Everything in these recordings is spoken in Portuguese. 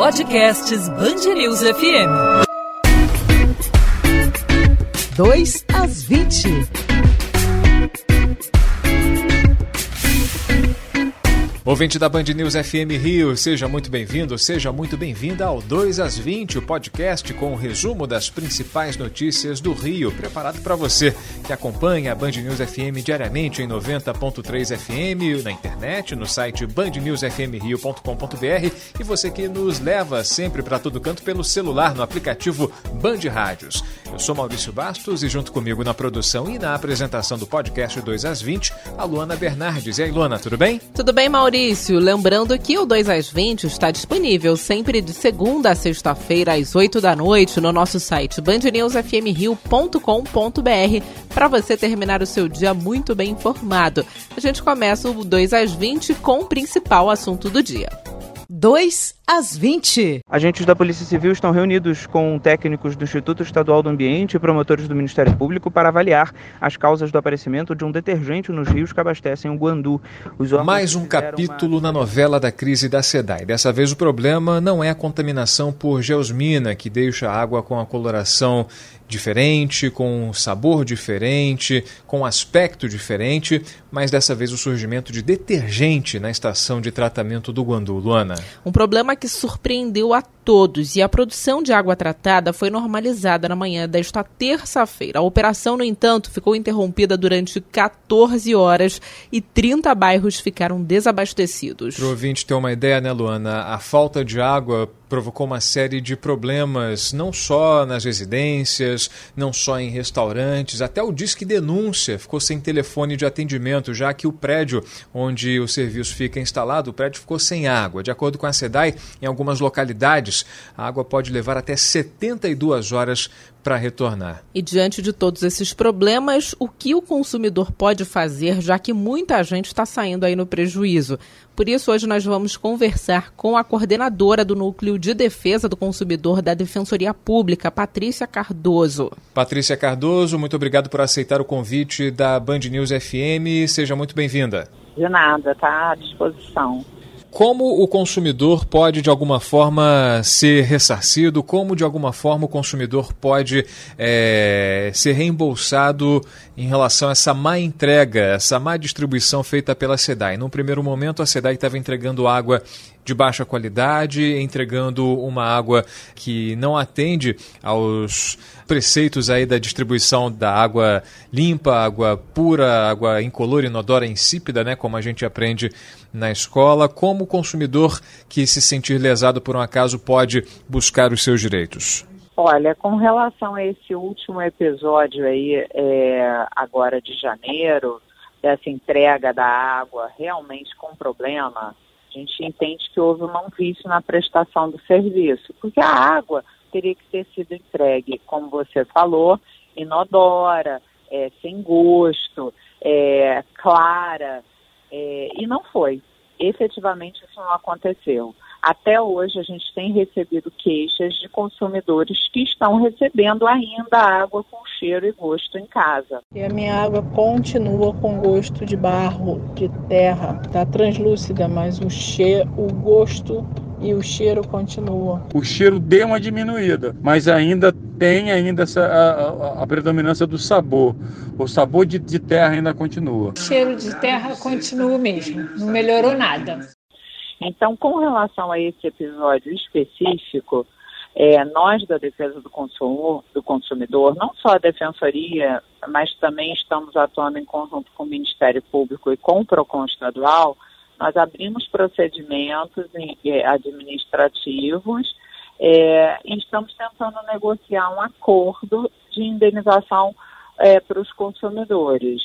Podcasts Bangerils FM. 2 às 20. Ouvinte da Band News FM Rio, seja muito bem-vindo, seja muito bem-vinda ao 2 às 20, o podcast com o um resumo das principais notícias do Rio, preparado para você que acompanha a Band News FM diariamente em 90.3 FM, na internet, no site bandnewsfmrio.com.br e você que nos leva sempre para todo canto pelo celular no aplicativo Band Rádios. Eu sou Maurício Bastos e junto comigo na produção e na apresentação do podcast 2 às 20, a Luana Bernardes. E aí, Luana, tudo bem? Tudo bem, Maurício? Lembrando que o 2 às 20 está disponível sempre de segunda a sexta-feira às 8 da noite no nosso site bandnewsfmrio.com.br para você terminar o seu dia muito bem informado. A gente começa o 2 às 20 com o principal assunto do dia. 2 às 20. Agentes da Polícia Civil estão reunidos com técnicos do Instituto Estadual do Ambiente e promotores do Ministério Público para avaliar as causas do aparecimento de um detergente nos rios que abastecem o Guandu. Mais um capítulo uma... na novela da crise da SEDAI. Dessa vez o problema não é a contaminação por geosmina, que deixa a água com a coloração diferente, com sabor diferente, com aspecto diferente, mas dessa vez o surgimento de detergente na estação de tratamento do Guandu. Luana. Um problema que surpreendeu a todos e a produção de água tratada foi normalizada na manhã desta terça-feira. A operação, no entanto, ficou interrompida durante 14 horas e 30 bairros ficaram desabastecidos. Para o ouvinte ter uma ideia, né, Luana? A falta de água provocou uma série de problemas, não só nas residências, não só em restaurantes, até o Disque Denúncia ficou sem telefone de atendimento, já que o prédio onde o serviço fica instalado, o prédio ficou sem água. De acordo com a SEDAI, em algumas localidades, a água pode levar até 72 horas para retornar. E diante de todos esses problemas, o que o consumidor pode fazer, já que muita gente está saindo aí no prejuízo? Por isso, hoje nós vamos conversar com a coordenadora do Núcleo de Defesa do Consumidor da Defensoria Pública, Patrícia Cardoso. Patrícia Cardoso, muito obrigado por aceitar o convite da Band News FM. Seja muito bem-vinda. De nada, está à disposição. Como o consumidor pode, de alguma forma, ser ressarcido? Como, de alguma forma, o consumidor pode é, ser reembolsado em relação a essa má entrega, essa má distribuição feita pela SEDAI? Num primeiro momento, a SEDAI estava entregando água de baixa qualidade, entregando uma água que não atende aos preceitos aí da distribuição da água limpa, água pura, água incolor, inodora, insípida, né, como a gente aprende na escola. Como o consumidor que se sentir lesado por um acaso pode buscar os seus direitos? Olha, com relação a esse último episódio aí, é, agora de janeiro, dessa entrega da água realmente com problema, a gente entende que houve um vício na prestação do serviço, porque a água teria que ter sido entregue, como você falou, inodora, é, sem gosto, é, clara, é, e não foi. Efetivamente isso não aconteceu. Até hoje a gente tem recebido queixas de consumidores que estão recebendo ainda água com cheiro e gosto em casa. E a minha água continua com gosto de barro, de terra, está translúcida, mas o cheiro, o gosto e o cheiro continua. O cheiro deu uma diminuída, mas ainda tem ainda essa, a, a, a predominância do sabor. O sabor de, de terra ainda continua. O cheiro de terra continua mesmo, não melhorou nada. Então, com relação a esse episódio específico, é, nós da defesa do, consumo, do consumidor, não só a defensoria, mas também estamos atuando em conjunto com o Ministério Público e com o PROCON estadual, nós abrimos procedimentos é, administrativos é, e estamos tentando negociar um acordo de indenização é, para os consumidores.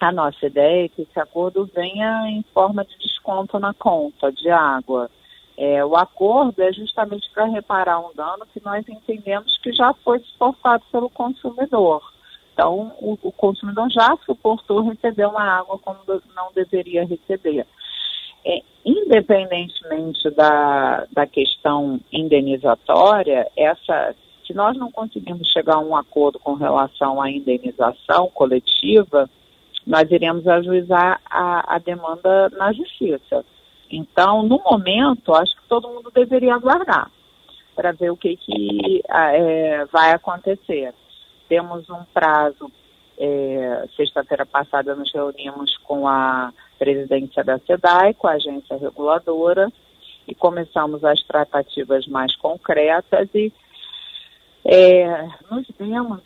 A nossa ideia é que esse acordo venha em forma de desconto na conta de água. É, o acordo é justamente para reparar um dano que nós entendemos que já foi suportado pelo consumidor. Então, o, o consumidor já suportou receber uma água como não deveria receber. É, independentemente da, da questão indenizatória, essa, se nós não conseguirmos chegar a um acordo com relação à indenização coletiva, nós iremos ajuizar a, a demanda na justiça. Então, no momento, acho que todo mundo deveria aguardar para ver o que, que é, vai acontecer. Temos um prazo. É, Sexta-feira passada nos reunimos com a presidência da SEDAI, com a agência reguladora, e começamos as tratativas mais concretas e é, nos demos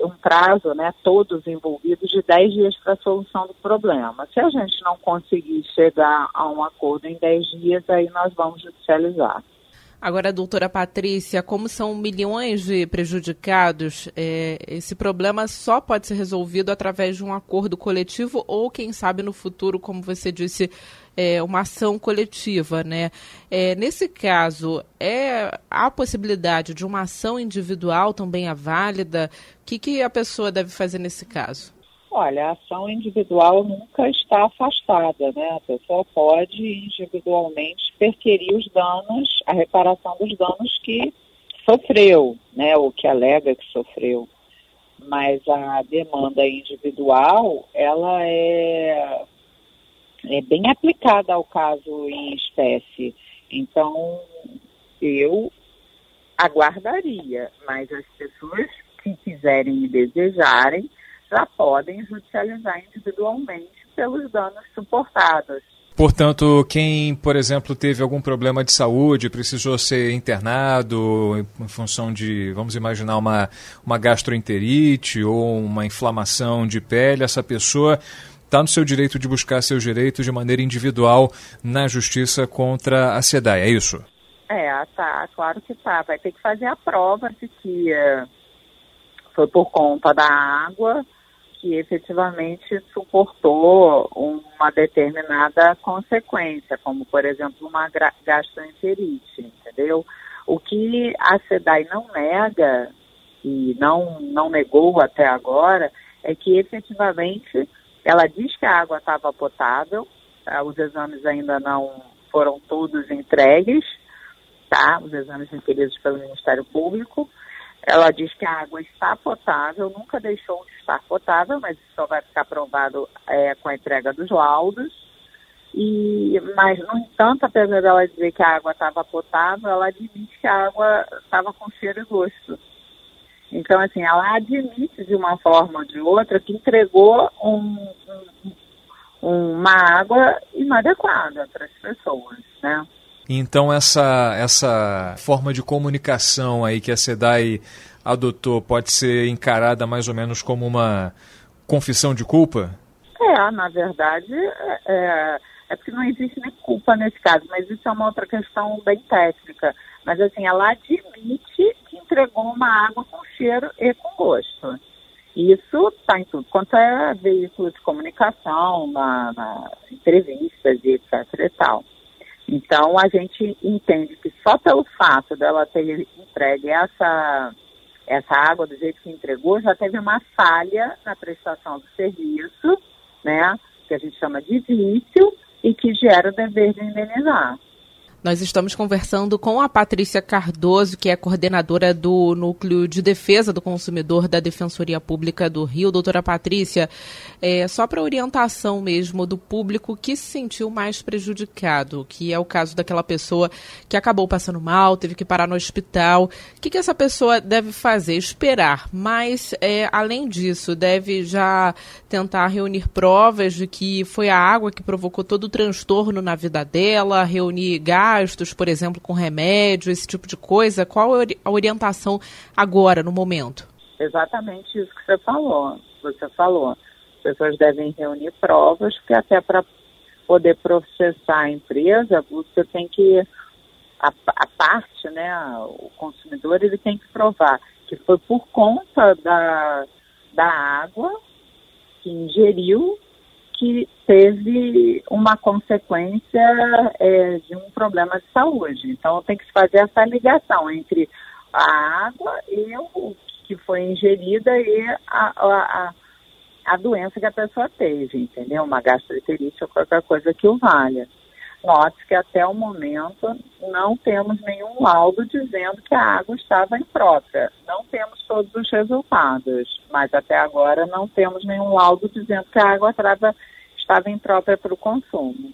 um prazo, né, todos envolvidos, de 10 dias para a solução do problema. Se a gente não conseguir chegar a um acordo em 10 dias, aí nós vamos judicializar. Agora, doutora Patrícia, como são milhões de prejudicados, é, esse problema só pode ser resolvido através de um acordo coletivo ou, quem sabe, no futuro, como você disse, é, uma ação coletiva, né? É, nesse caso, é a possibilidade de uma ação individual também é válida? O que, que a pessoa deve fazer nesse caso? Olha, a ação individual nunca está afastada, né? A pessoa pode individualmente perquirir os danos, a reparação dos danos que sofreu, né? Ou que alega que sofreu. Mas a demanda individual, ela é é bem aplicada ao caso em espécie. Então, eu aguardaria, mas as pessoas que quiserem e desejarem já podem judicializar individualmente pelos danos suportados. Portanto, quem, por exemplo, teve algum problema de saúde, precisou ser internado em função de, vamos imaginar, uma, uma gastroenterite ou uma inflamação de pele, essa pessoa está no seu direito de buscar seus direitos de maneira individual na justiça contra a SEDAI, é isso? É, tá, claro que tá. Vai ter que fazer a prova de que uh, foi por conta da água que efetivamente suportou uma determinada consequência, como, por exemplo, uma gastroenterite, entendeu? O que a SEDAI não nega, e não, não negou até agora, é que efetivamente ela diz que a água estava potável, tá? os exames ainda não foram todos entregues, tá? Os exames requeridos pelo Ministério Público. Ela diz que a água está potável, nunca deixou de estar potável, mas isso só vai ficar provado é, com a entrega dos laudos. E, mas, no entanto, apesar dela dizer que a água estava potável, ela admite que a água estava com cheiro e gosto. Então, assim, ela admite de uma forma ou de outra que entregou um, um, uma água inadequada para as pessoas, né? Então, essa, essa forma de comunicação aí que a SEDAI adotou pode ser encarada mais ou menos como uma confissão de culpa? É, na verdade, é, é, é porque não existe nem culpa nesse caso, mas isso é uma outra questão bem técnica. Mas, assim, ela admite entregou uma água com cheiro e com gosto. Isso está em tudo quanto é veículo de comunicação, na, na entrevistas e etc e tal. Então a gente entende que só pelo fato dela ter entregue essa, essa água do jeito que entregou, já teve uma falha na prestação do serviço, né? Que a gente chama de vício e que gera o dever de indenizar. Nós estamos conversando com a Patrícia Cardoso, que é coordenadora do Núcleo de Defesa do Consumidor da Defensoria Pública do Rio. Doutora Patrícia, é, só para orientação mesmo do público que se sentiu mais prejudicado, que é o caso daquela pessoa que acabou passando mal, teve que parar no hospital. O que, que essa pessoa deve fazer? Esperar, mas é, além disso, deve já tentar reunir provas de que foi a água que provocou todo o transtorno na vida dela, reunir gás gastos, por exemplo, com remédio, esse tipo de coisa? Qual é a orientação agora, no momento? Exatamente isso que você falou. Você falou. As pessoas devem reunir provas, porque até para poder processar a empresa, você tem que a, a, parte, né, o consumidor, ele tem que provar que foi por conta da, da água que ingeriu que teve uma consequência é, de um problema de saúde. Então tem que se fazer essa ligação entre a água e o que foi ingerida e a, a, a doença que a pessoa teve, entendeu? Uma gastroenterite ou qualquer coisa que o valha. Note que até o momento não temos nenhum laudo dizendo que a água estava imprópria. Não temos todos os resultados, mas até agora não temos nenhum laudo dizendo que a água estava, estava imprópria para o consumo.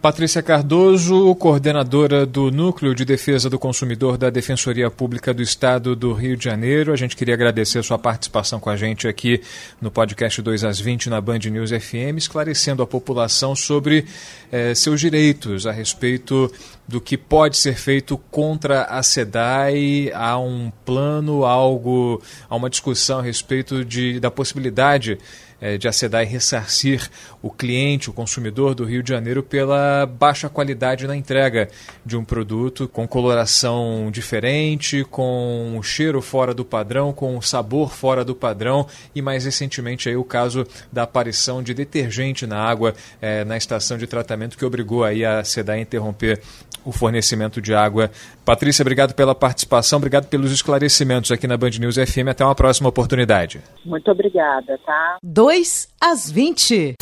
Patrícia Cardoso, coordenadora do Núcleo de Defesa do Consumidor da Defensoria Pública do Estado do Rio de Janeiro. A gente queria agradecer a sua participação com a gente aqui no podcast 2 às 20 na Band News FM, esclarecendo a população sobre eh, seus direitos a respeito do que pode ser feito contra a SEDAI. Há um plano, algo, há uma discussão a respeito de, da possibilidade é, de a SEDAI ressarcir o cliente, o consumidor do Rio de Janeiro pela baixa qualidade na entrega de um produto com coloração diferente, com cheiro fora do padrão, com sabor fora do padrão e mais recentemente aí o caso da aparição de detergente na água é, na estação de tratamento que obrigou aí a SEDAI a interromper o fornecimento de água. Patrícia, obrigado pela participação, obrigado pelos esclarecimentos aqui na Band News FM. Até uma próxima oportunidade. Muito obrigada, tá? 2 às 20.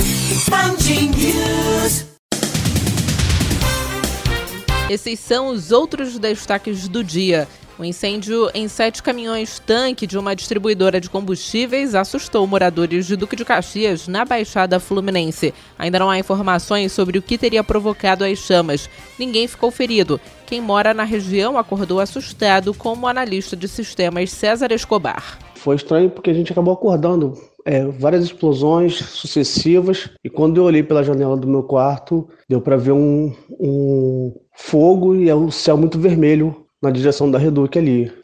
Esses são os outros destaques do dia. O incêndio em sete caminhões-tanque de uma distribuidora de combustíveis assustou moradores de Duque de Caxias, na Baixada Fluminense. Ainda não há informações sobre o que teria provocado as chamas. Ninguém ficou ferido. Quem mora na região acordou assustado, como o analista de sistemas César Escobar. Foi estranho porque a gente acabou acordando é, várias explosões sucessivas e quando eu olhei pela janela do meu quarto deu para ver um, um fogo e é um céu muito vermelho na direção da Reduc ali.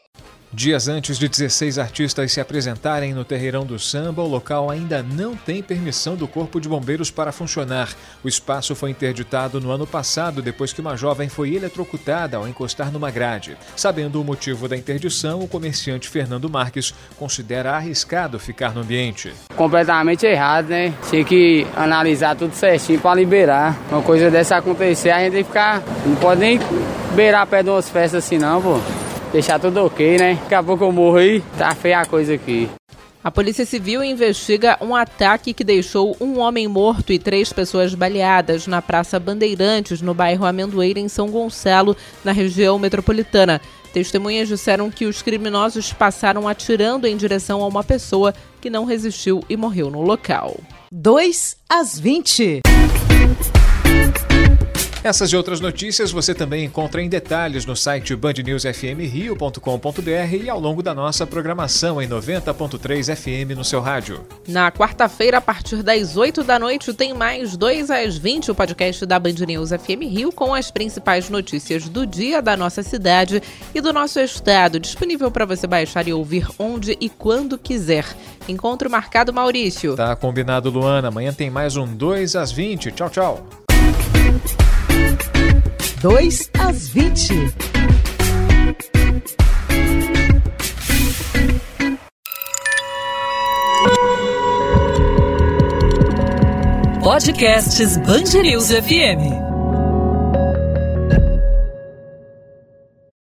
Dias antes de 16 artistas se apresentarem no Terreirão do Samba, o local ainda não tem permissão do Corpo de Bombeiros para funcionar. O espaço foi interditado no ano passado, depois que uma jovem foi eletrocutada ao encostar numa grade. Sabendo o motivo da interdição, o comerciante Fernando Marques considera arriscado ficar no ambiente. Completamente errado, né? Tinha que analisar tudo certinho para liberar. Uma coisa dessa acontecer, a gente ficar. Não pode nem beirar perto de umas festas assim, não, pô deixar tudo ok, né? Daqui a pouco eu morro aí, tá feia a coisa aqui. A Polícia Civil investiga um ataque que deixou um homem morto e três pessoas baleadas na Praça Bandeirantes, no bairro Amendoeira, em São Gonçalo, na região metropolitana. Testemunhas disseram que os criminosos passaram atirando em direção a uma pessoa que não resistiu e morreu no local. 2 às 20. Essas e outras notícias você também encontra em detalhes no site bandnewsfmrio.com.br e ao longo da nossa programação em 90.3 FM no seu rádio. Na quarta-feira, a partir das 8 da noite, tem mais 2 às 20 o podcast da Band News FM Rio com as principais notícias do dia da nossa cidade e do nosso estado, disponível para você baixar e ouvir onde e quando quiser. Encontro marcado, Maurício. Tá combinado, Luana. Amanhã tem mais um 2 às 20. Tchau, tchau. 2 às 20. Podcasts Bangerils FM.